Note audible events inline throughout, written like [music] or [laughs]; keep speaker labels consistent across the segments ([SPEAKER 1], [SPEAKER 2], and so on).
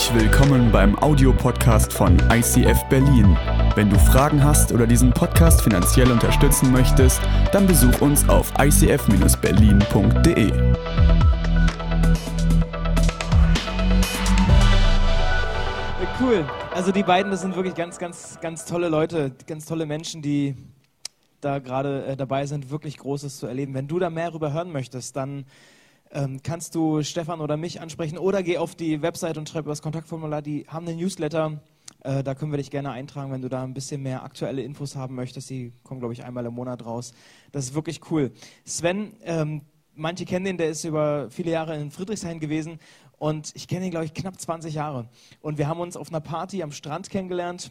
[SPEAKER 1] Herzlich willkommen beim Audiopodcast von ICF Berlin. Wenn du Fragen hast oder diesen Podcast finanziell unterstützen möchtest, dann besuch uns auf icf-berlin.de.
[SPEAKER 2] Cool. Also die beiden, das sind wirklich ganz, ganz, ganz tolle Leute, ganz tolle Menschen, die da gerade äh, dabei sind, wirklich Großes zu erleben. Wenn du da mehr darüber hören möchtest, dann ähm, kannst du Stefan oder mich ansprechen oder geh auf die Website und schreib über das Kontaktformular. Die haben einen Newsletter. Äh, da können wir dich gerne eintragen, wenn du da ein bisschen mehr aktuelle Infos haben möchtest. Die kommen, glaube ich, einmal im Monat raus. Das ist wirklich cool. Sven, ähm, manche kennen den, der ist über viele Jahre in Friedrichshain gewesen und ich kenne ihn, glaube ich, knapp 20 Jahre. Und wir haben uns auf einer Party am Strand kennengelernt.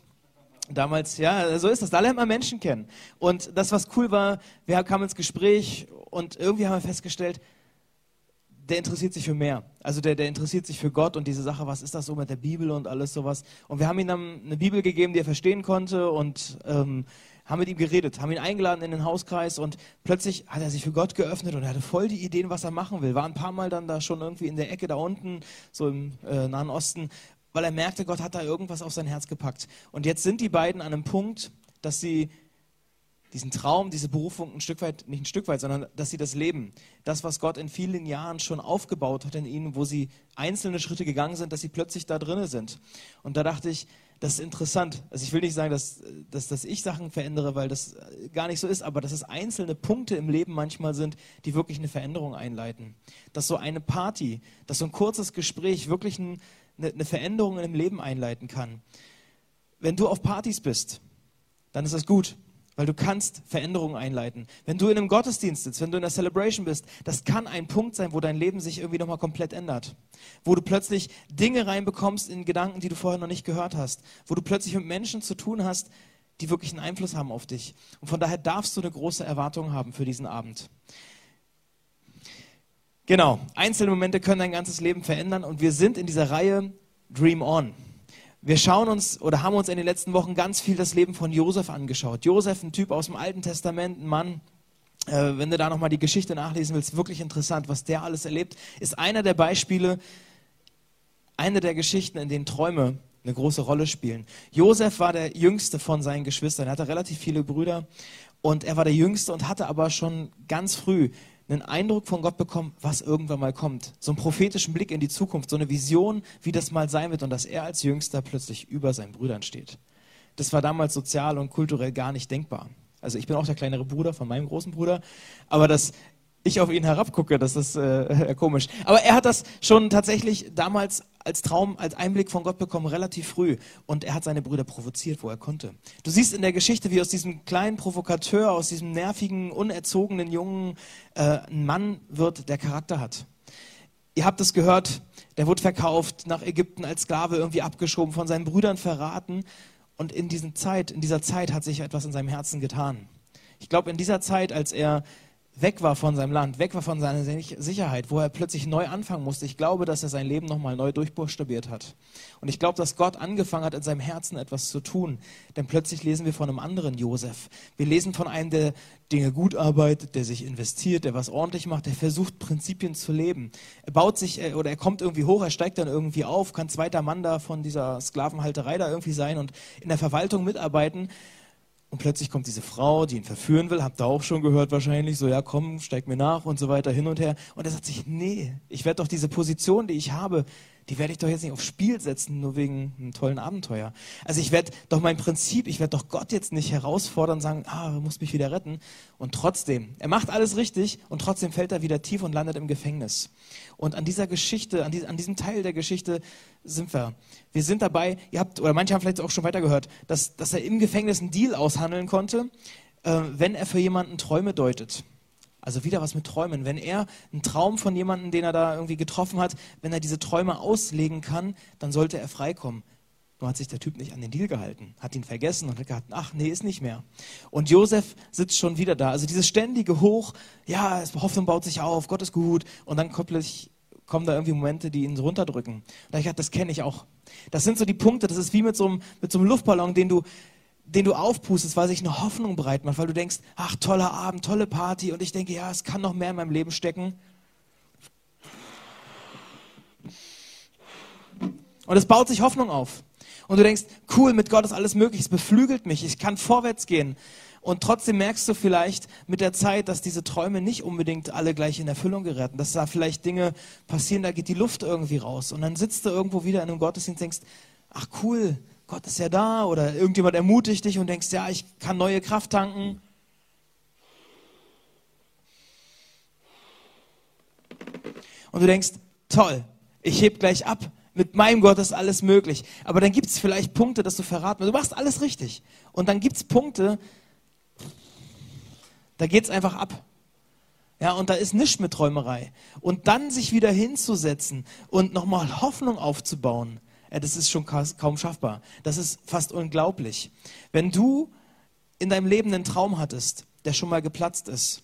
[SPEAKER 2] Damals, ja, so ist das. Da lernt man Menschen kennen. Und das, was cool war, wir kamen ins Gespräch und irgendwie haben wir festgestellt, der interessiert sich für mehr. Also der, der interessiert sich für Gott und diese Sache, was ist das so mit der Bibel und alles sowas. Und wir haben ihm dann eine Bibel gegeben, die er verstehen konnte und ähm, haben mit ihm geredet, haben ihn eingeladen in den Hauskreis und plötzlich hat er sich für Gott geöffnet und er hatte voll die Ideen, was er machen will. War ein paar Mal dann da schon irgendwie in der Ecke da unten, so im äh, Nahen Osten, weil er merkte, Gott hat da irgendwas auf sein Herz gepackt. Und jetzt sind die beiden an einem Punkt, dass sie diesen Traum, diese Berufung ein Stück weit, nicht ein Stück weit, sondern dass sie das leben. Das, was Gott in vielen Jahren schon aufgebaut hat in ihnen, wo sie einzelne Schritte gegangen sind, dass sie plötzlich da drinnen sind. Und da dachte ich, das ist interessant. Also ich will nicht sagen, dass, dass, dass ich Sachen verändere, weil das gar nicht so ist, aber dass es einzelne Punkte im Leben manchmal sind, die wirklich eine Veränderung einleiten. Dass so eine Party, dass so ein kurzes Gespräch wirklich ein, eine Veränderung im Leben einleiten kann. Wenn du auf Partys bist, dann ist das gut weil du kannst Veränderungen einleiten. Wenn du in einem Gottesdienst sitzt, wenn du in einer Celebration bist, das kann ein Punkt sein, wo dein Leben sich irgendwie nochmal komplett ändert. Wo du plötzlich Dinge reinbekommst in Gedanken, die du vorher noch nicht gehört hast. Wo du plötzlich mit Menschen zu tun hast, die wirklich einen Einfluss haben auf dich. Und von daher darfst du eine große Erwartung haben für diesen Abend. Genau, einzelne Momente können dein ganzes Leben verändern und wir sind in dieser Reihe Dream On. Wir schauen uns oder haben uns in den letzten Wochen ganz viel das Leben von Josef angeschaut. Josef, ein Typ aus dem Alten Testament, ein Mann, äh, wenn du da nochmal die Geschichte nachlesen willst, wirklich interessant, was der alles erlebt, ist einer der Beispiele, eine der Geschichten, in denen Träume eine große Rolle spielen. Josef war der jüngste von seinen Geschwistern. Er hatte relativ viele Brüder und er war der jüngste und hatte aber schon ganz früh einen Eindruck von Gott bekommen, was irgendwann mal kommt. So einen prophetischen Blick in die Zukunft, so eine Vision, wie das mal sein wird und dass er als Jüngster plötzlich über seinen Brüdern steht. Das war damals sozial und kulturell gar nicht denkbar. Also ich bin auch der kleinere Bruder von meinem großen Bruder, aber das ich auf ihn herabgucke, das ist äh, [laughs] komisch. Aber er hat das schon tatsächlich damals als Traum, als Einblick von Gott bekommen, relativ früh. Und er hat seine Brüder provoziert, wo er konnte. Du siehst in der Geschichte, wie aus diesem kleinen Provokateur, aus diesem nervigen, unerzogenen Jungen äh, ein Mann wird, der Charakter hat. Ihr habt es gehört, der wurde verkauft, nach Ägypten als Sklave irgendwie abgeschoben, von seinen Brüdern verraten. Und in, Zeit, in dieser Zeit hat sich etwas in seinem Herzen getan. Ich glaube, in dieser Zeit, als er weg war von seinem Land, weg war von seiner Sicherheit, wo er plötzlich neu anfangen musste. Ich glaube, dass er sein Leben nochmal neu durchbuchstabiert hat. Und ich glaube, dass Gott angefangen hat, in seinem Herzen etwas zu tun. Denn plötzlich lesen wir von einem anderen Josef. Wir lesen von einem, der Dinge gut arbeitet, der sich investiert, der was ordentlich macht, der versucht, Prinzipien zu leben. Er baut sich äh, oder er kommt irgendwie hoch, er steigt dann irgendwie auf, kann zweiter Mann da von dieser Sklavenhalterei da irgendwie sein und in der Verwaltung mitarbeiten. Und plötzlich kommt diese Frau, die ihn verführen will, habt ihr auch schon gehört wahrscheinlich, so ja komm, steig mir nach und so weiter hin und her. Und er sagt sich, nee, ich werde doch diese Position, die ich habe, die werde ich doch jetzt nicht aufs Spiel setzen, nur wegen einem tollen Abenteuer. Also ich werde doch mein Prinzip, ich werde doch Gott jetzt nicht herausfordern sagen, ah, du musst mich wieder retten. Und trotzdem, er macht alles richtig und trotzdem fällt er wieder tief und landet im Gefängnis. Und an dieser Geschichte, an, die, an diesem Teil der Geschichte sind wir. Wir sind dabei, ihr habt, oder manche haben vielleicht auch schon weitergehört, dass, dass er im Gefängnis einen Deal aushandeln konnte, äh, wenn er für jemanden Träume deutet. Also wieder was mit Träumen. Wenn er einen Traum von jemandem, den er da irgendwie getroffen hat, wenn er diese Träume auslegen kann, dann sollte er freikommen. Nur hat sich der Typ nicht an den Deal gehalten, hat ihn vergessen und hat gedacht, ach nee, ist nicht mehr. Und Josef sitzt schon wieder da. Also dieses ständige Hoch, ja, Hoffnung baut sich auf, Gott ist gut. Und dann plötzlich kommen da irgendwie Momente, die ihn so runterdrücken. Und da ich gedacht, das kenne ich auch. Das sind so die Punkte, das ist wie mit so einem, mit so einem Luftballon, den du den du aufpustest, weil sich eine Hoffnung breit macht, weil du denkst, ach, toller Abend, tolle Party und ich denke, ja, es kann noch mehr in meinem Leben stecken. Und es baut sich Hoffnung auf. Und du denkst, cool, mit Gott ist alles möglich, es beflügelt mich, ich kann vorwärts gehen. Und trotzdem merkst du vielleicht mit der Zeit, dass diese Träume nicht unbedingt alle gleich in Erfüllung geraten. Dass da vielleicht Dinge passieren, da geht die Luft irgendwie raus. Und dann sitzt du irgendwo wieder in einem Gottesdienst und denkst, ach cool, Gott ist ja da. Oder irgendjemand ermutigt dich und denkst, ja, ich kann neue Kraft tanken. Und du denkst, toll, ich heb gleich ab. Mit meinem Gott ist alles möglich. Aber dann gibt es vielleicht Punkte, dass du verraten Du machst alles richtig. Und dann gibt es Punkte, da geht es einfach ab. Ja, und da ist nichts mit Träumerei. Und dann sich wieder hinzusetzen und nochmal Hoffnung aufzubauen, ja, das ist schon kaum schaffbar. Das ist fast unglaublich. Wenn du in deinem Leben einen Traum hattest, der schon mal geplatzt ist,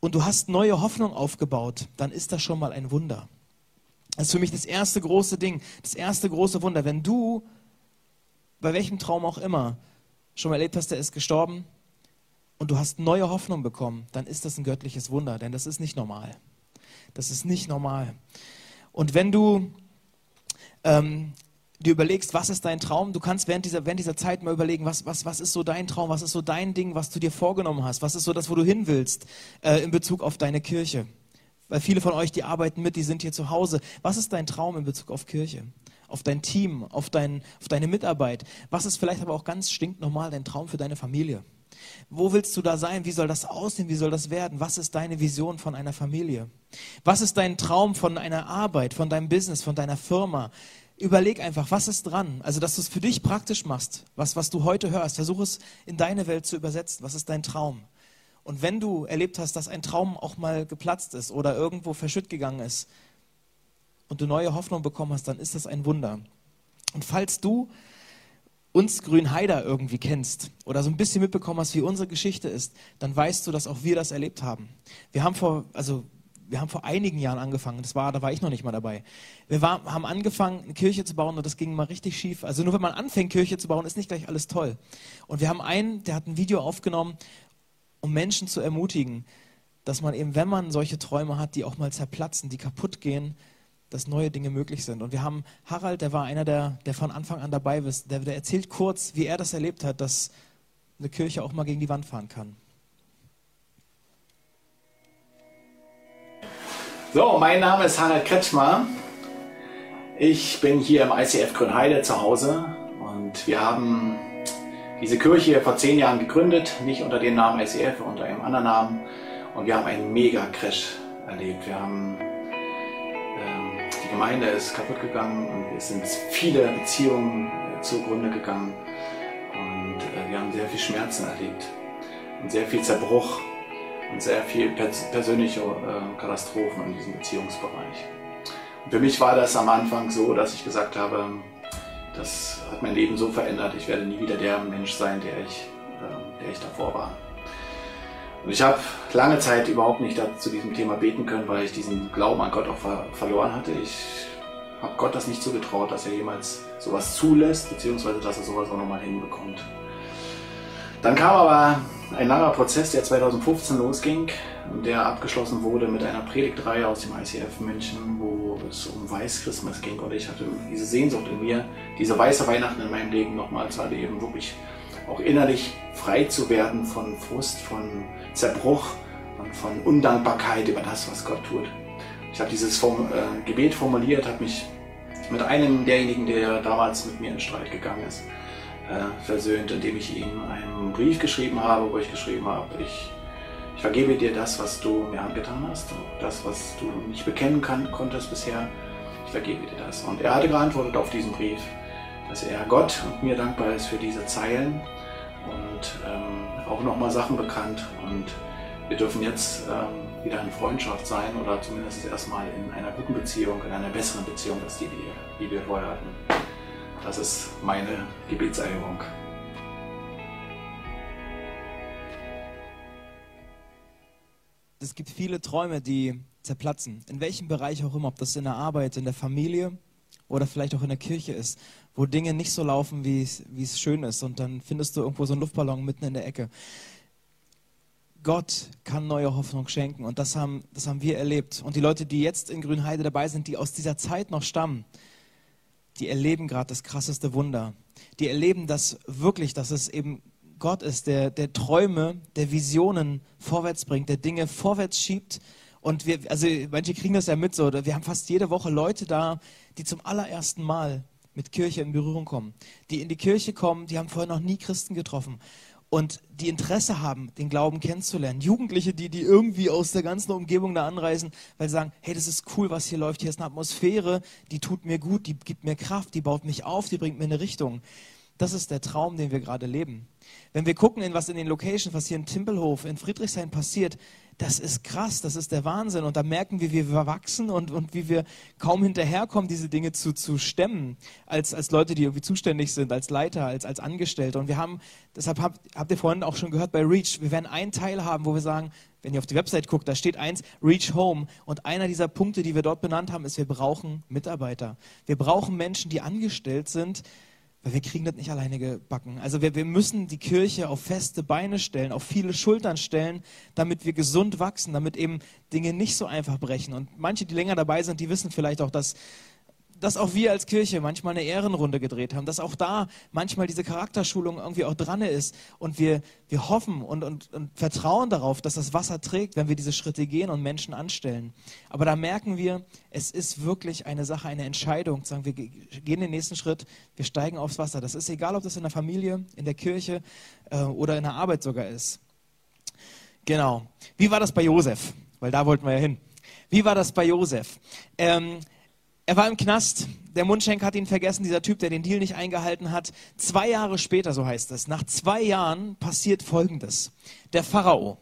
[SPEAKER 2] und du hast neue Hoffnung aufgebaut, dann ist das schon mal ein Wunder. Das ist für mich das erste große Ding, das erste große Wunder. Wenn du, bei welchem Traum auch immer, schon mal erlebt hast, der ist gestorben, und du hast neue Hoffnung bekommen, dann ist das ein göttliches Wunder, denn das ist nicht normal. Das ist nicht normal. Und wenn du ähm, dir überlegst, was ist dein Traum, du kannst während dieser, während dieser Zeit mal überlegen, was, was, was ist so dein Traum, was ist so dein Ding, was du dir vorgenommen hast, was ist so das, wo du hin willst äh, in Bezug auf deine Kirche. Weil viele von euch, die arbeiten mit, die sind hier zu Hause. Was ist dein Traum in Bezug auf Kirche? Auf dein Team, auf, dein, auf deine Mitarbeit? Was ist vielleicht aber auch ganz stinknormal dein Traum für deine Familie? Wo willst du da sein? Wie soll das aussehen? Wie soll das werden? Was ist deine Vision von einer Familie? Was ist dein Traum von einer Arbeit, von deinem Business, von deiner Firma? Überleg einfach, was ist dran? Also, dass du es für dich praktisch machst, was, was du heute hörst. Versuch es in deine Welt zu übersetzen. Was ist dein Traum? Und wenn du erlebt hast, dass ein Traum auch mal geplatzt ist oder irgendwo verschütt gegangen ist und du neue Hoffnung bekommen hast, dann ist das ein Wunder. Und falls du uns Grünheider irgendwie kennst oder so ein bisschen mitbekommen hast, wie unsere Geschichte ist, dann weißt du, dass auch wir das erlebt haben. Wir haben vor, also wir haben vor einigen Jahren angefangen, das war, da war ich noch nicht mal dabei. Wir war, haben angefangen, eine Kirche zu bauen und das ging mal richtig schief. Also nur wenn man anfängt, Kirche zu bauen, ist nicht gleich alles toll. Und wir haben einen, der hat ein Video aufgenommen, um Menschen zu ermutigen, dass man eben, wenn man solche Träume hat, die auch mal zerplatzen, die kaputt gehen, dass neue Dinge möglich sind. Und wir haben Harald, der war einer, der, der von Anfang an dabei ist, der, der erzählt kurz, wie er das erlebt hat, dass eine Kirche auch mal gegen die Wand fahren kann.
[SPEAKER 3] So, mein Name ist Harald Kretschmer. Ich bin hier im ICF Grünheide zu Hause und wir haben diese Kirche vor zehn Jahren gegründet, nicht unter dem Namen ICF, unter einem anderen Namen. Und wir haben einen Mega-Crash erlebt. Wir haben Gemeinde ist kaputt gegangen und es sind viele Beziehungen äh, zugrunde gegangen und äh, wir haben sehr viel Schmerzen erlebt und sehr viel Zerbruch und sehr viel pers persönliche äh, Katastrophen in diesem Beziehungsbereich. Und für mich war das am Anfang so, dass ich gesagt habe, das hat mein Leben so verändert, ich werde nie wieder der Mensch sein, der ich, äh, der ich davor war. Und ich habe lange Zeit überhaupt nicht zu diesem Thema beten können, weil ich diesen Glauben an Gott auch ver verloren hatte. Ich habe Gott das nicht zugetraut, dass er jemals sowas zulässt, beziehungsweise dass er sowas auch nochmal hinbekommt. Dann kam aber ein langer Prozess, der 2015 losging der abgeschlossen wurde mit einer Predigtreihe aus dem ICF München, wo es um Weiß Christmas ging und ich hatte diese Sehnsucht in mir, diese weiße Weihnachten in meinem Leben nochmal zu erleben, wirklich auch innerlich frei zu werden von Frust, von Zerbruch und von Undankbarkeit über das, was Gott tut. Ich habe dieses Form, äh, Gebet formuliert, habe mich mit einem derjenigen, der damals mit mir in Streit gegangen ist, versöhnt, indem ich ihm einen Brief geschrieben habe, wo ich geschrieben habe, ich, ich vergebe dir das, was du mir angetan hast, das, was du nicht bekennen kann, konntest bisher, ich vergebe dir das. Und er hatte geantwortet auf diesen Brief, dass er Gott und mir dankbar ist für diese Zeilen und ähm, auch nochmal Sachen bekannt. Und wir dürfen jetzt ähm, wieder in Freundschaft sein oder zumindest erstmal in einer guten Beziehung, in einer besseren Beziehung als die, die wir vorher hatten. Das ist meine Gebetserhebung.
[SPEAKER 2] Es gibt viele Träume, die zerplatzen. In welchem Bereich auch immer, ob das in der Arbeit, in der Familie oder vielleicht auch in der Kirche ist, wo Dinge nicht so laufen, wie es schön ist. Und dann findest du irgendwo so einen Luftballon mitten in der Ecke. Gott kann neue Hoffnung schenken und das haben, das haben wir erlebt. Und die Leute, die jetzt in Grünheide dabei sind, die aus dieser Zeit noch stammen, die erleben gerade das krasseste Wunder. Die erleben das wirklich, dass es eben Gott ist, der, der Träume, der Visionen vorwärts bringt, der Dinge vorwärts schiebt. Und wir, also manche kriegen das ja mit so, wir haben fast jede Woche Leute da, die zum allerersten Mal mit Kirche in Berührung kommen. Die in die Kirche kommen, die haben vorher noch nie Christen getroffen und die Interesse haben, den Glauben kennenzulernen. Jugendliche, die, die irgendwie aus der ganzen Umgebung da anreisen, weil sie sagen, hey, das ist cool, was hier läuft, hier ist eine Atmosphäre, die tut mir gut, die gibt mir Kraft, die baut mich auf, die bringt mir eine Richtung. Das ist der Traum, den wir gerade leben. Wenn wir gucken, in was in den Locations, was hier in Timpelhof, in Friedrichshain passiert, das ist krass, das ist der Wahnsinn. Und da merken wir, wie wir wachsen und, und wie wir kaum hinterherkommen, diese Dinge zu, zu stemmen, als, als Leute, die irgendwie zuständig sind, als Leiter, als, als Angestellte. Und wir haben, deshalb habt, habt ihr vorhin auch schon gehört bei Reach, wir werden einen Teil haben, wo wir sagen, wenn ihr auf die Website guckt, da steht eins, Reach Home. Und einer dieser Punkte, die wir dort benannt haben, ist, wir brauchen Mitarbeiter. Wir brauchen Menschen, die angestellt sind, weil wir kriegen das nicht alleine gebacken. Also wir, wir müssen die Kirche auf feste Beine stellen, auf viele Schultern stellen, damit wir gesund wachsen, damit eben Dinge nicht so einfach brechen. Und manche, die länger dabei sind, die wissen vielleicht auch, dass dass auch wir als Kirche manchmal eine Ehrenrunde gedreht haben, dass auch da manchmal diese Charakterschulung irgendwie auch dran ist und wir, wir hoffen und, und, und vertrauen darauf, dass das Wasser trägt, wenn wir diese Schritte gehen und Menschen anstellen. Aber da merken wir, es ist wirklich eine Sache, eine Entscheidung, sagen wir gehen den nächsten Schritt, wir steigen aufs Wasser. Das ist egal, ob das in der Familie, in der Kirche äh, oder in der Arbeit sogar ist. Genau. Wie war das bei Josef? Weil da wollten wir ja hin. Wie war das bei Josef? Ähm, er war im Knast. Der Mundschenk hat ihn vergessen, dieser Typ, der den Deal nicht eingehalten hat. Zwei Jahre später, so heißt es, nach zwei Jahren passiert Folgendes. Der Pharao,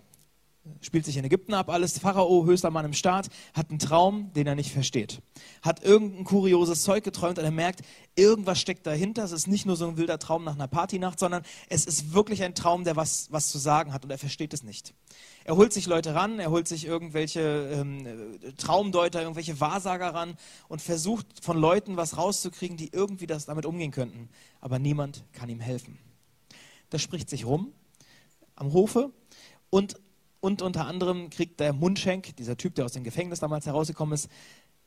[SPEAKER 2] spielt sich in Ägypten ab, alles Pharao, höchster Mann im Staat, hat einen Traum, den er nicht versteht. Hat irgendein kurioses Zeug geträumt und er merkt, irgendwas steckt dahinter. Es ist nicht nur so ein wilder Traum nach einer Partynacht, sondern es ist wirklich ein Traum, der was, was zu sagen hat und er versteht es nicht. Er holt sich Leute ran, er holt sich irgendwelche ähm, Traumdeuter, irgendwelche Wahrsager ran und versucht von Leuten was rauszukriegen, die irgendwie das damit umgehen könnten. Aber niemand kann ihm helfen. Das spricht sich rum am Hofe und und unter anderem kriegt der Mundschenk, dieser Typ, der aus dem Gefängnis damals herausgekommen ist,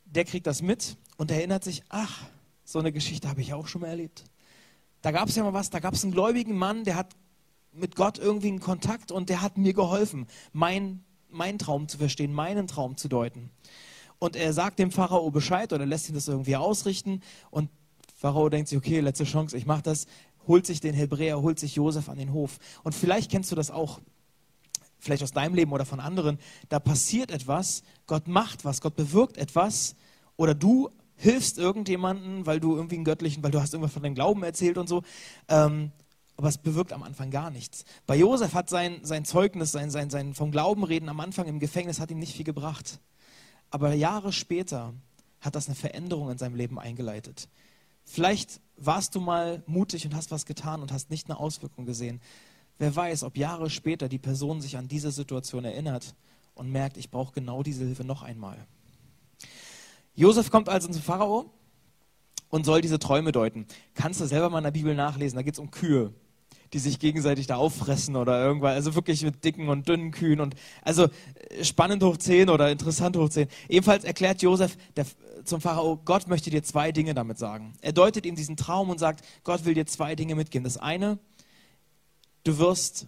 [SPEAKER 2] der kriegt das mit und erinnert sich, ach, so eine Geschichte habe ich auch schon mal erlebt. Da gab es ja mal was, da gab es einen gläubigen Mann, der hat mit Gott irgendwie einen Kontakt und der hat mir geholfen, mein, meinen Traum zu verstehen, meinen Traum zu deuten. Und er sagt dem Pharao Bescheid oder lässt ihn das irgendwie ausrichten und Pharao denkt sich, okay, letzte Chance, ich mache das, holt sich den Hebräer, holt sich Josef an den Hof. Und vielleicht kennst du das auch vielleicht aus deinem Leben oder von anderen, da passiert etwas, Gott macht was, Gott bewirkt etwas oder du hilfst irgendjemanden, weil du irgendwie einen göttlichen, weil du hast irgendwas von deinem Glauben erzählt und so. Ähm, aber es bewirkt am Anfang gar nichts. Bei Josef hat sein, sein Zeugnis, sein, sein, sein vom Glauben reden am Anfang im Gefängnis hat ihm nicht viel gebracht. Aber Jahre später hat das eine Veränderung in seinem Leben eingeleitet. Vielleicht warst du mal mutig und hast was getan und hast nicht eine Auswirkung gesehen. Wer weiß, ob Jahre später die Person sich an diese Situation erinnert und merkt, ich brauche genau diese Hilfe noch einmal. Josef kommt also zum Pharao und soll diese Träume deuten. Kannst du selber mal in der Bibel nachlesen, da geht es um Kühe, die sich gegenseitig da auffressen oder irgendwas, also wirklich mit dicken und dünnen Kühen und also äh, spannend hoch 10 oder interessant hoch 10. Ebenfalls erklärt Josef der, zum Pharao, Gott möchte dir zwei Dinge damit sagen. Er deutet ihm diesen Traum und sagt, Gott will dir zwei Dinge mitgeben. Das eine, du wirst,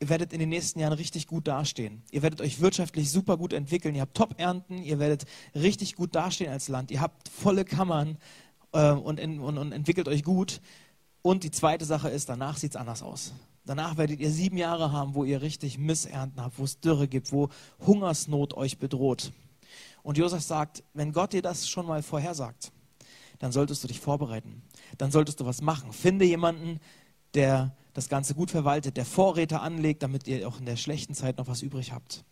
[SPEAKER 2] ihr werdet in den nächsten Jahren richtig gut dastehen. Ihr werdet euch wirtschaftlich super gut entwickeln. Ihr habt Top-Ernten, ihr werdet richtig gut dastehen als Land. Ihr habt volle Kammern äh, und, und, und entwickelt euch gut. Und die zweite Sache ist, danach sieht es anders aus. Danach werdet ihr sieben Jahre haben, wo ihr richtig Missernten habt, wo es Dürre gibt, wo Hungersnot euch bedroht. Und Josef sagt, wenn Gott dir das schon mal vorhersagt, dann solltest du dich vorbereiten. Dann solltest du was machen. Finde jemanden, der das Ganze gut verwaltet, der Vorräte anlegt, damit ihr auch in der schlechten Zeit noch was übrig habt.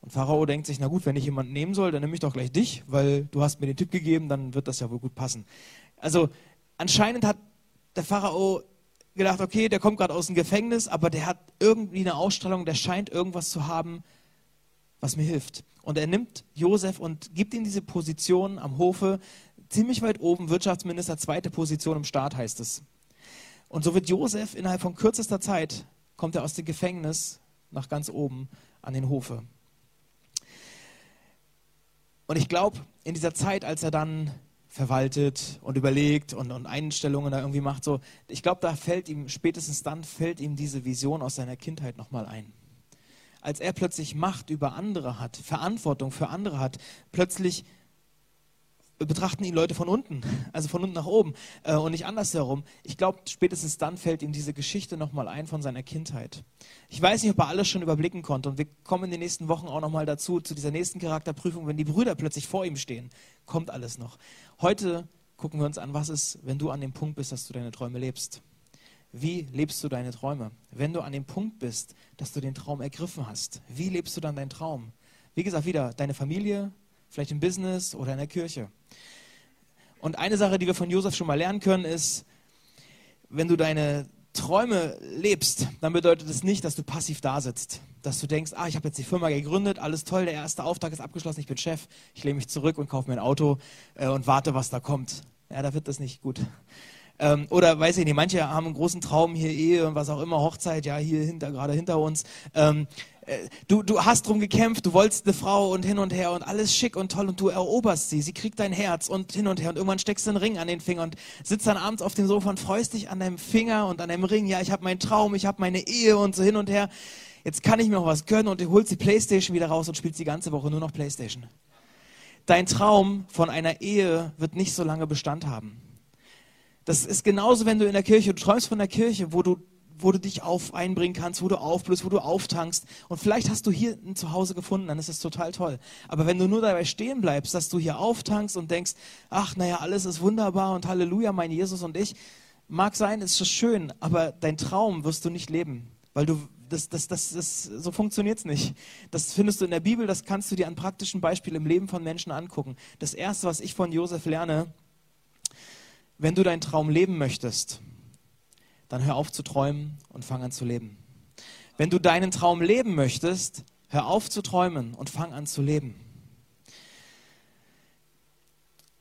[SPEAKER 2] Und Pharao denkt sich, na gut, wenn ich jemanden nehmen soll, dann nehme ich doch gleich dich, weil du hast mir den Tipp gegeben, dann wird das ja wohl gut passen. Also anscheinend hat der Pharao gedacht, okay, der kommt gerade aus dem Gefängnis, aber der hat irgendwie eine Ausstrahlung, der scheint irgendwas zu haben, was mir hilft. Und er nimmt Josef und gibt ihm diese Position am Hofe, ziemlich weit oben, Wirtschaftsminister, zweite Position im Staat heißt es. Und so wird Josef innerhalb von kürzester Zeit, kommt er aus dem Gefängnis nach ganz oben an den Hofe. Und ich glaube, in dieser Zeit, als er dann verwaltet und überlegt und, und Einstellungen da irgendwie macht. So, ich glaube, da fällt ihm, spätestens dann fällt ihm diese Vision aus seiner Kindheit nochmal ein. Als er plötzlich Macht über andere hat, Verantwortung für andere hat, plötzlich betrachten ihn Leute von unten, also von unten nach oben äh, und nicht andersherum. Ich glaube, spätestens dann fällt ihm diese Geschichte nochmal ein von seiner Kindheit. Ich weiß nicht, ob er alles schon überblicken konnte und wir kommen in den nächsten Wochen auch nochmal dazu, zu dieser nächsten Charakterprüfung, wenn die Brüder plötzlich vor ihm stehen, kommt alles noch. Heute gucken wir uns an, was ist, wenn du an dem Punkt bist, dass du deine Träume lebst. Wie lebst du deine Träume? Wenn du an dem Punkt bist, dass du den Traum ergriffen hast, wie lebst du dann deinen Traum? Wie gesagt, wieder deine Familie, vielleicht im Business oder in der Kirche. Und eine Sache, die wir von Josef schon mal lernen können, ist, wenn du deine Träume lebst, dann bedeutet es nicht, dass du passiv da sitzt. Dass du denkst, ah, ich habe jetzt die Firma gegründet, alles toll, der erste Auftrag ist abgeschlossen, ich bin Chef, ich lehne mich zurück und kaufe mir ein Auto äh, und warte, was da kommt. Ja, da wird das nicht gut. Ähm, oder weiß ich nicht, manche haben einen großen Traum, hier Ehe und was auch immer, Hochzeit, ja, hier hinter, gerade hinter uns. Ähm, äh, du, du hast drum gekämpft, du wolltest eine Frau und hin und her und alles schick und toll und du eroberst sie. Sie kriegt dein Herz und hin und her und irgendwann steckst du einen Ring an den Finger und sitzt dann abends auf dem Sofa und freust dich an deinem Finger und an deinem Ring. Ja, ich habe meinen Traum, ich habe meine Ehe und so hin und her. Jetzt kann ich mir noch was gönnen und du holst die Playstation wieder raus und spielst die ganze Woche nur noch Playstation. Dein Traum von einer Ehe wird nicht so lange Bestand haben. Das ist genauso, wenn du in der Kirche, du träumst von der Kirche, wo du wo du dich auf einbringen kannst, wo du aufblühst, wo du auftankst. Und vielleicht hast du hier ein Zuhause gefunden, dann ist es total toll. Aber wenn du nur dabei stehen bleibst, dass du hier auftankst und denkst, ach, naja, alles ist wunderbar und Halleluja, mein Jesus und ich, mag sein, ist das schön, aber dein Traum wirst du nicht leben, weil du das, das, das, das, so funktioniert es nicht. Das findest du in der Bibel, das kannst du dir an praktischen Beispielen im Leben von Menschen angucken. Das Erste, was ich von Josef lerne, wenn du deinen Traum leben möchtest, dann hör auf zu träumen und fang an zu leben. Wenn du deinen Traum leben möchtest, hör auf zu träumen und fang an zu leben.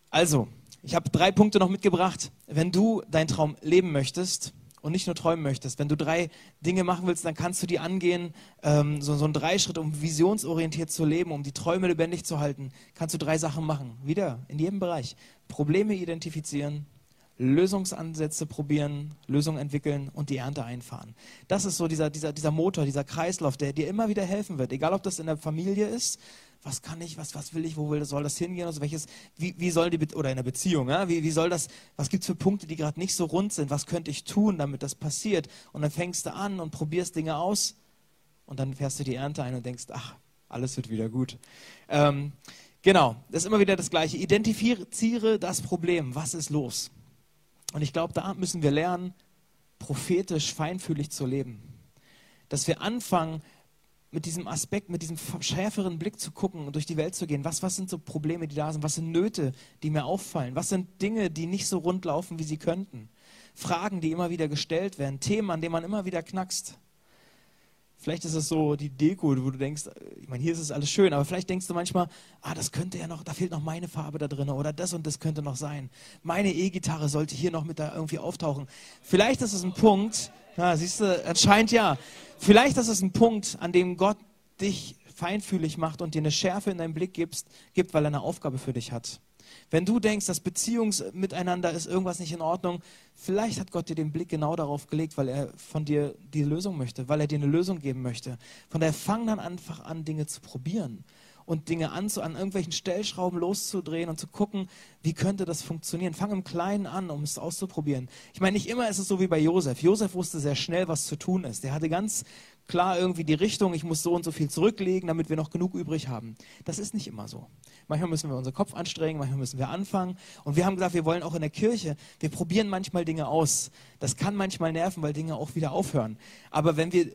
[SPEAKER 2] Also, ich habe drei Punkte noch mitgebracht. Wenn du deinen Traum leben möchtest und nicht nur träumen möchtest, wenn du drei Dinge machen willst, dann kannst du die angehen, ähm, so, so ein Dreischritt, um visionsorientiert zu leben, um die Träume lebendig zu halten, kannst du drei Sachen machen. Wieder, in jedem Bereich. Probleme identifizieren, Lösungsansätze probieren, Lösungen entwickeln und die Ernte einfahren. Das ist so dieser, dieser, dieser Motor, dieser Kreislauf, der dir immer wieder helfen wird. Egal, ob das in der Familie ist, was kann ich, was, was will ich, wo will, soll das hingehen, also welches, wie, wie soll die, oder in der Beziehung, ja, wie, wie soll das, was gibt es für Punkte, die gerade nicht so rund sind, was könnte ich tun, damit das passiert? Und dann fängst du an und probierst Dinge aus und dann fährst du die Ernte ein und denkst, ach, alles wird wieder gut. Ähm, genau, das ist immer wieder das Gleiche. Identifiziere das Problem, was ist los? Und ich glaube, da müssen wir lernen, prophetisch, feinfühlig zu leben. Dass wir anfangen, mit diesem Aspekt, mit diesem schärferen Blick zu gucken und durch die Welt zu gehen. Was, was sind so Probleme, die da sind? Was sind Nöte, die mir auffallen? Was sind Dinge, die nicht so rund laufen, wie sie könnten? Fragen, die immer wieder gestellt werden, Themen, an denen man immer wieder knackst. Vielleicht ist es so die Deko, wo du denkst, ich meine, hier ist es alles schön, aber vielleicht denkst du manchmal, ah, das könnte ja noch, da fehlt noch meine Farbe da drin oder das und das könnte noch sein. Meine E-Gitarre sollte hier noch mit da irgendwie auftauchen. Vielleicht ist es ein Punkt, ja, siehst du, anscheinend ja. Vielleicht ist es ein Punkt, an dem Gott dich feinfühlig macht und dir eine Schärfe in deinen Blick gibst, gibt, weil er eine Aufgabe für dich hat. Wenn du denkst, das Beziehungsmiteinander ist irgendwas nicht in Ordnung, vielleicht hat Gott dir den Blick genau darauf gelegt, weil er von dir die Lösung möchte, weil er dir eine Lösung geben möchte. Von daher fang dann einfach an, Dinge zu probieren und Dinge an, an irgendwelchen Stellschrauben loszudrehen und zu gucken, wie könnte das funktionieren. Fang im Kleinen an, um es auszuprobieren. Ich meine, nicht immer ist es so wie bei Josef. Josef wusste sehr schnell, was zu tun ist. Der hatte ganz klar irgendwie die Richtung, ich muss so und so viel zurücklegen, damit wir noch genug übrig haben. Das ist nicht immer so. Manchmal müssen wir unseren Kopf anstrengen, manchmal müssen wir anfangen. Und wir haben gesagt, wir wollen auch in der Kirche, wir probieren manchmal Dinge aus. Das kann manchmal nerven, weil Dinge auch wieder aufhören. Aber wenn wir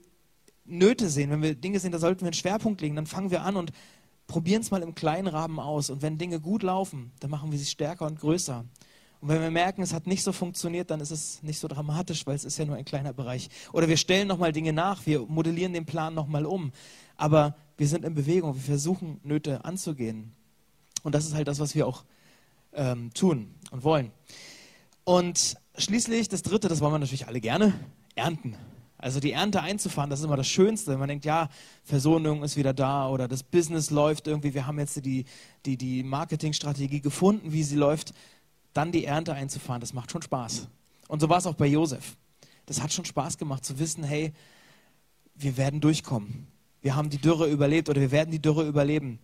[SPEAKER 2] Nöte sehen, wenn wir Dinge sehen, da sollten wir einen Schwerpunkt legen, dann fangen wir an und probieren es mal im kleinen Rahmen aus. Und wenn Dinge gut laufen, dann machen wir sie stärker und größer. Und wenn wir merken, es hat nicht so funktioniert, dann ist es nicht so dramatisch, weil es ist ja nur ein kleiner Bereich. Oder wir stellen nochmal Dinge nach, wir modellieren den Plan nochmal um. Aber wir sind in Bewegung, wir versuchen Nöte anzugehen. Und das ist halt das, was wir auch ähm, tun und wollen. Und schließlich das Dritte, das wollen wir natürlich alle gerne, ernten. Also die Ernte einzufahren, das ist immer das Schönste. Man denkt, ja, Versöhnung ist wieder da oder das Business läuft irgendwie. Wir haben jetzt die, die, die Marketingstrategie gefunden, wie sie läuft. dann die Ernte einzufahren, das macht schon Spaß. Und so war es auch bei Josef. Das hat schon Spaß gemacht zu wissen, hey, wir werden durchkommen. Wir haben die Dürre überlebt oder wir werden die Dürre überleben.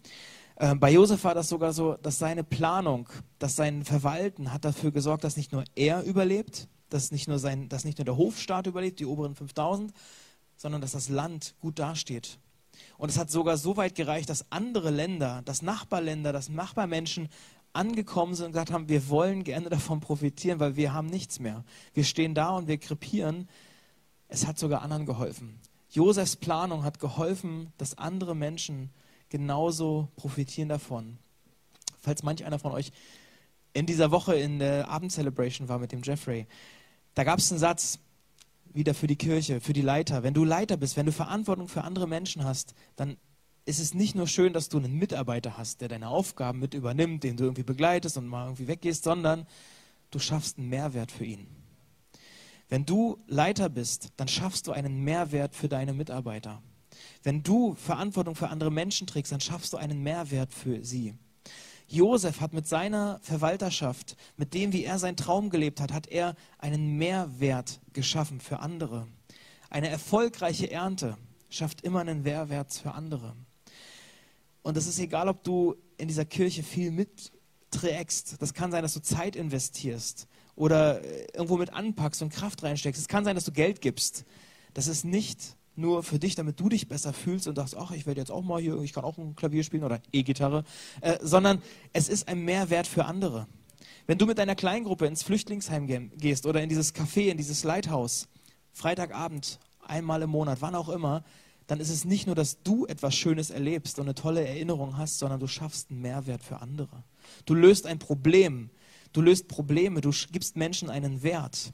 [SPEAKER 2] Äh, bei Josef war das sogar so, dass seine Planung, dass sein Verwalten hat dafür gesorgt, dass nicht nur er überlebt, dass nicht nur, sein, dass nicht nur der Hofstaat überlebt, die oberen 5000, sondern dass das Land gut dasteht. Und es hat sogar so weit gereicht, dass andere Länder, dass Nachbarländer, dass Nachbarmenschen angekommen sind und gesagt haben, wir wollen gerne davon profitieren, weil wir haben nichts mehr. Wir stehen da und wir krepieren. Es hat sogar anderen geholfen. Josefs Planung hat geholfen, dass andere Menschen genauso profitieren davon. Falls manch einer von euch in dieser Woche in der Abendcelebration war mit dem Jeffrey, da gab es einen Satz, wieder für die Kirche, für die Leiter. Wenn du Leiter bist, wenn du Verantwortung für andere Menschen hast, dann ist es nicht nur schön, dass du einen Mitarbeiter hast, der deine Aufgaben mit übernimmt, den du irgendwie begleitest und mal irgendwie weggehst, sondern du schaffst einen Mehrwert für ihn. Wenn du Leiter bist, dann schaffst du einen Mehrwert für deine Mitarbeiter. Wenn du Verantwortung für andere Menschen trägst, dann schaffst du einen Mehrwert für sie. Josef hat mit seiner Verwalterschaft, mit dem, wie er seinen Traum gelebt hat, hat er einen Mehrwert geschaffen für andere. Eine erfolgreiche Ernte schafft immer einen Mehrwert für andere. Und es ist egal, ob du in dieser Kirche viel mitträgst. Das kann sein, dass du Zeit investierst oder irgendwo mit anpackst und Kraft reinsteckst. Es kann sein, dass du Geld gibst. Das ist nicht nur für dich, damit du dich besser fühlst und sagst, ach, ich werde jetzt auch mal hier, ich kann auch ein Klavier spielen oder E-Gitarre, äh, sondern es ist ein Mehrwert für andere. Wenn du mit deiner Kleingruppe ins Flüchtlingsheim gehst oder in dieses Café, in dieses Lighthouse, Freitagabend, einmal im Monat, wann auch immer, dann ist es nicht nur, dass du etwas Schönes erlebst und eine tolle Erinnerung hast, sondern du schaffst einen Mehrwert für andere. Du löst ein Problem, du löst Probleme, du gibst Menschen einen Wert.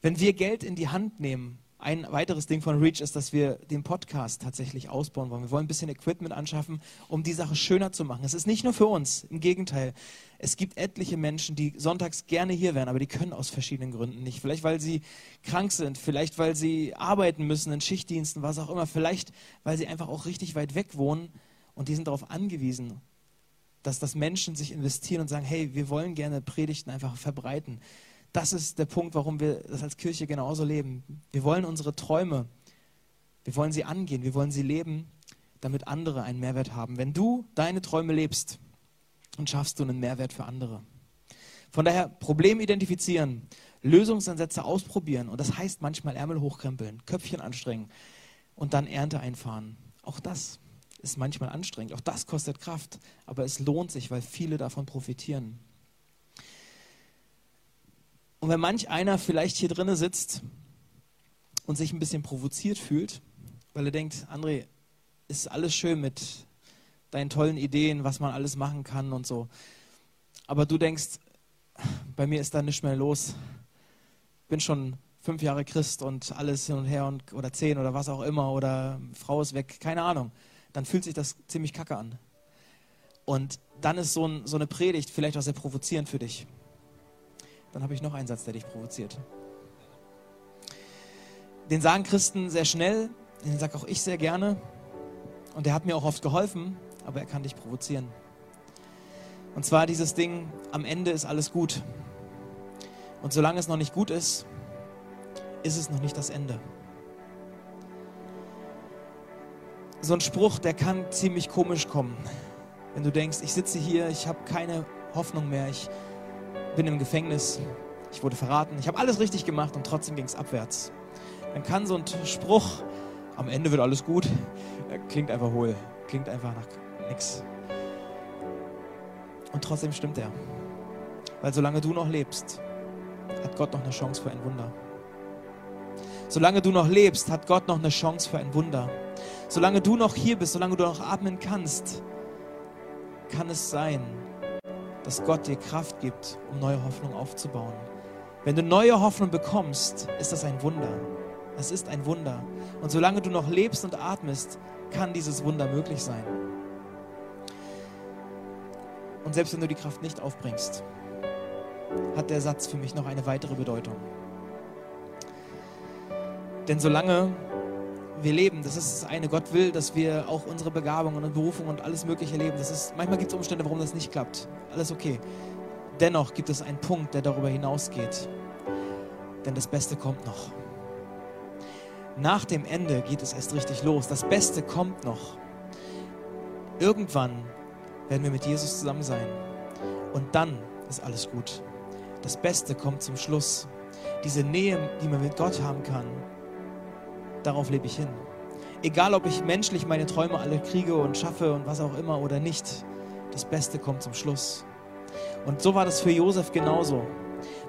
[SPEAKER 2] Wenn wir Geld in die Hand nehmen, ein weiteres Ding von Reach ist, dass wir den Podcast tatsächlich ausbauen wollen. Wir wollen ein bisschen Equipment anschaffen, um die Sache schöner zu machen. Es ist nicht nur für uns, im Gegenteil. Es gibt etliche Menschen, die sonntags gerne hier wären, aber die können aus verschiedenen Gründen nicht. Vielleicht, weil sie krank sind, vielleicht, weil sie arbeiten müssen in Schichtdiensten, was auch immer. Vielleicht, weil sie einfach auch richtig weit weg wohnen und die sind darauf angewiesen, dass das Menschen sich investieren und sagen, hey, wir wollen gerne Predigten einfach verbreiten das ist der Punkt, warum wir das als Kirche genauso leben. Wir wollen unsere Träume, wir wollen sie angehen, wir wollen sie leben, damit andere einen Mehrwert haben. Wenn du deine Träume lebst, dann schaffst du einen Mehrwert für andere. Von daher Problem identifizieren, Lösungsansätze ausprobieren und das heißt manchmal Ärmel hochkrempeln, Köpfchen anstrengen und dann Ernte einfahren. Auch das ist manchmal anstrengend, auch das kostet Kraft, aber es lohnt sich, weil viele davon profitieren. Und wenn manch einer vielleicht hier drinnen sitzt und sich ein bisschen provoziert fühlt, weil er denkt, André, ist alles schön mit deinen tollen Ideen, was man alles machen kann und so. Aber du denkst, bei mir ist da nichts mehr los. Bin schon fünf Jahre Christ und alles hin und her und, oder zehn oder was auch immer oder Frau ist weg, keine Ahnung. Dann fühlt sich das ziemlich kacke an. Und dann ist so, ein, so eine Predigt vielleicht auch sehr provozierend für dich. Dann habe ich noch einen Satz, der dich provoziert. Den sagen Christen sehr schnell, den sage auch ich sehr gerne. Und der hat mir auch oft geholfen, aber er kann dich provozieren. Und zwar dieses Ding, am Ende ist alles gut. Und solange es noch nicht gut ist, ist es noch nicht das Ende. So ein Spruch, der kann ziemlich komisch kommen. Wenn du denkst, ich sitze hier, ich habe keine Hoffnung mehr, ich bin im Gefängnis, ich wurde verraten, ich habe alles richtig gemacht und trotzdem ging es abwärts. Dann kann so ein Spruch, am Ende wird alles gut, klingt einfach hohl, klingt einfach nach nichts. Und trotzdem stimmt er. Weil solange du noch lebst, hat Gott noch eine Chance für ein Wunder. Solange du noch lebst, hat Gott noch eine Chance für ein Wunder. Solange du noch hier bist, solange du noch atmen kannst, kann es sein, dass Gott dir Kraft gibt, um neue Hoffnung aufzubauen. Wenn du neue Hoffnung bekommst, ist das ein Wunder. Es ist ein Wunder. Und solange du noch lebst und atmest, kann dieses Wunder möglich sein. Und selbst wenn du die Kraft nicht aufbringst, hat der Satz für mich noch eine weitere Bedeutung. Denn solange wir leben. Das ist das eine. Gott will, dass wir auch unsere Begabungen und Berufung und alles Mögliche leben. Das ist, manchmal gibt es Umstände, warum das nicht klappt. Alles okay. Dennoch gibt es einen Punkt, der darüber hinausgeht. Denn das Beste kommt noch. Nach dem Ende geht es erst richtig los. Das Beste kommt noch. Irgendwann werden wir mit Jesus zusammen sein. Und dann ist alles gut. Das Beste kommt zum Schluss. Diese Nähe, die man mit Gott haben kann, darauf lebe ich hin. Egal, ob ich menschlich meine Träume alle kriege und schaffe und was auch immer oder nicht, das Beste kommt zum Schluss. Und so war das für Josef genauso.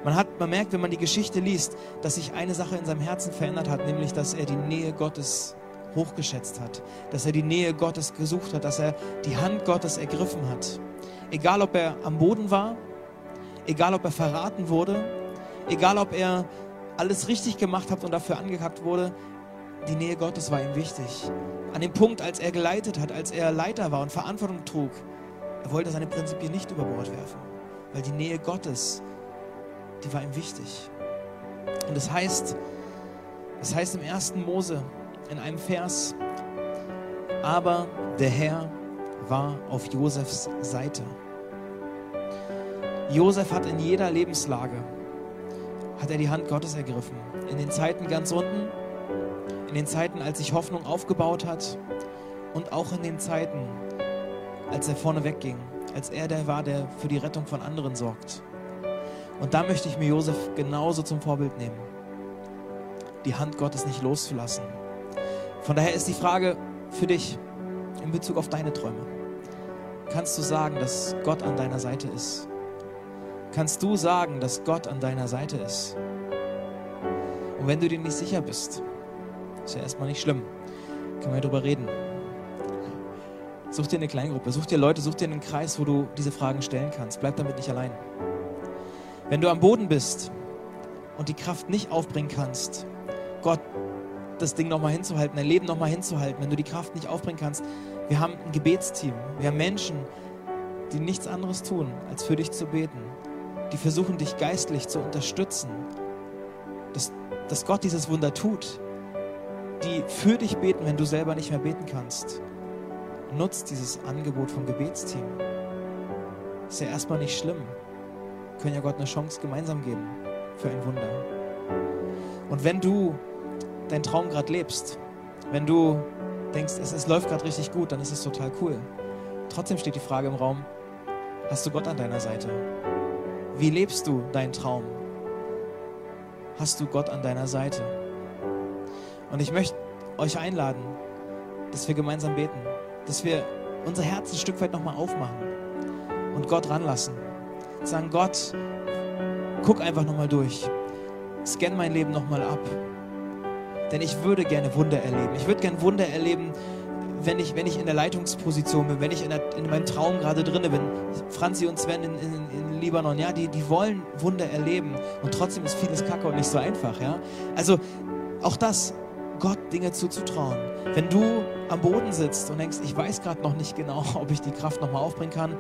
[SPEAKER 2] Man, hat, man merkt, wenn man die Geschichte liest, dass sich eine Sache in seinem Herzen verändert hat, nämlich dass er die Nähe Gottes hochgeschätzt hat, dass er die Nähe Gottes gesucht hat, dass er die Hand Gottes ergriffen hat. Egal, ob er am Boden war, egal, ob er verraten wurde, egal, ob er alles richtig gemacht hat und dafür angekackt wurde, die Nähe Gottes war ihm wichtig. An dem Punkt, als er geleitet hat, als er Leiter war und Verantwortung trug, er wollte seine Prinzipien nicht über Bord werfen, weil die Nähe Gottes, die war ihm wichtig. Und das heißt, das heißt im ersten Mose in einem Vers, aber der Herr war auf Josefs Seite. Josef hat in jeder Lebenslage hat er die Hand Gottes ergriffen. In den Zeiten ganz unten, den Zeiten, als sich Hoffnung aufgebaut hat und auch in den Zeiten, als er vorne wegging, als er der war, der für die Rettung von anderen sorgt. Und da möchte ich mir Josef genauso zum Vorbild nehmen, die Hand Gottes nicht loszulassen. Von daher ist die Frage für dich in Bezug auf deine Träume. Kannst du sagen, dass Gott an deiner Seite ist? Kannst du sagen, dass Gott an deiner Seite ist? Und wenn du dir nicht sicher bist, ist ja erstmal nicht schlimm, können wir darüber reden. Such dir eine Kleingruppe, such dir Leute, such dir einen Kreis, wo du diese Fragen stellen kannst. Bleib damit nicht allein. Wenn du am Boden bist und die Kraft nicht aufbringen kannst, Gott das Ding nochmal hinzuhalten, dein Leben nochmal hinzuhalten, wenn du die Kraft nicht aufbringen kannst. Wir haben ein Gebetsteam. Wir haben Menschen, die nichts anderes tun, als für dich zu beten. Die versuchen, dich geistlich zu unterstützen. Dass, dass Gott dieses Wunder tut. Die für dich beten, wenn du selber nicht mehr beten kannst. Nutzt dieses Angebot vom Gebetsteam. Ist ja erstmal nicht schlimm. Wir können ja Gott eine Chance gemeinsam geben für ein Wunder. Und wenn du deinen Traum gerade lebst, wenn du denkst, es, es läuft gerade richtig gut, dann ist es total cool. Trotzdem steht die Frage im Raum, hast du Gott an deiner Seite? Wie lebst du deinen Traum? Hast du Gott an deiner Seite? Und ich möchte euch einladen, dass wir gemeinsam beten, dass wir unser Herz ein Stück weit nochmal aufmachen und Gott ranlassen. Sagen, Gott, guck einfach nochmal durch. Scan mein Leben nochmal ab. Denn ich würde gerne Wunder erleben. Ich würde gerne Wunder erleben, wenn ich, wenn ich in der Leitungsposition bin, wenn ich in, der, in meinem Traum gerade drin bin. Franzi und Sven in, in, in, Libanon, ja, die, die wollen Wunder erleben. Und trotzdem ist vieles Kacke und nicht so einfach, ja. Also auch das, Gott Dinge zuzutrauen. Wenn du am Boden sitzt und denkst, ich weiß gerade noch nicht genau, [laughs] ob ich die Kraft nochmal aufbringen kann,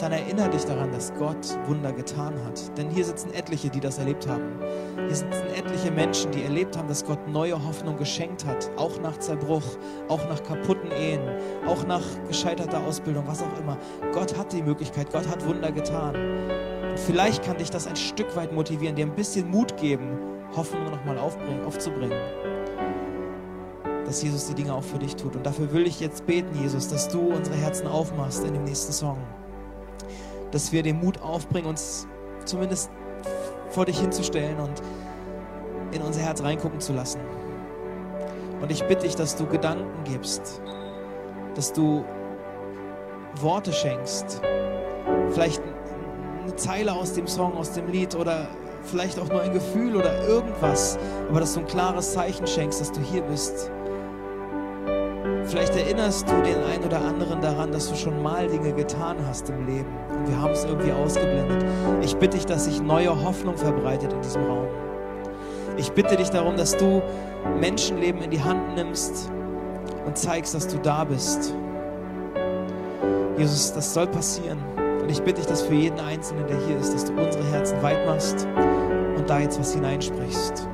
[SPEAKER 2] dann erinnere dich daran, dass Gott Wunder getan hat. Denn hier sitzen etliche, die das erlebt haben. Hier sitzen etliche Menschen, die erlebt haben, dass Gott neue Hoffnung geschenkt hat. Auch nach Zerbruch, auch nach kaputten Ehen, auch nach gescheiterter Ausbildung, was auch immer. Gott hat die Möglichkeit, Gott hat Wunder getan. Und vielleicht kann dich das ein Stück weit motivieren, dir ein bisschen Mut geben, Hoffnung nochmal aufzubringen. Dass Jesus die Dinge auch für dich tut. Und dafür will ich jetzt beten, Jesus, dass du unsere Herzen aufmachst in dem nächsten Song dass wir den Mut aufbringen, uns zumindest vor dich hinzustellen und in unser Herz reingucken zu lassen. Und ich bitte dich, dass du Gedanken gibst, dass du Worte schenkst, vielleicht eine Zeile aus dem Song, aus dem Lied oder vielleicht auch nur ein Gefühl oder irgendwas, aber dass du ein klares Zeichen schenkst, dass du hier bist Vielleicht erinnerst du den einen oder anderen daran, dass du schon mal Dinge getan hast im Leben und wir haben es irgendwie ausgeblendet. Ich bitte dich, dass sich neue Hoffnung verbreitet in diesem Raum. Ich bitte dich darum, dass du Menschenleben in die Hand nimmst und zeigst, dass du da bist. Jesus, das soll passieren. Und ich bitte dich, dass für jeden Einzelnen, der hier ist, dass du unsere Herzen weit machst und da jetzt was hineinsprichst.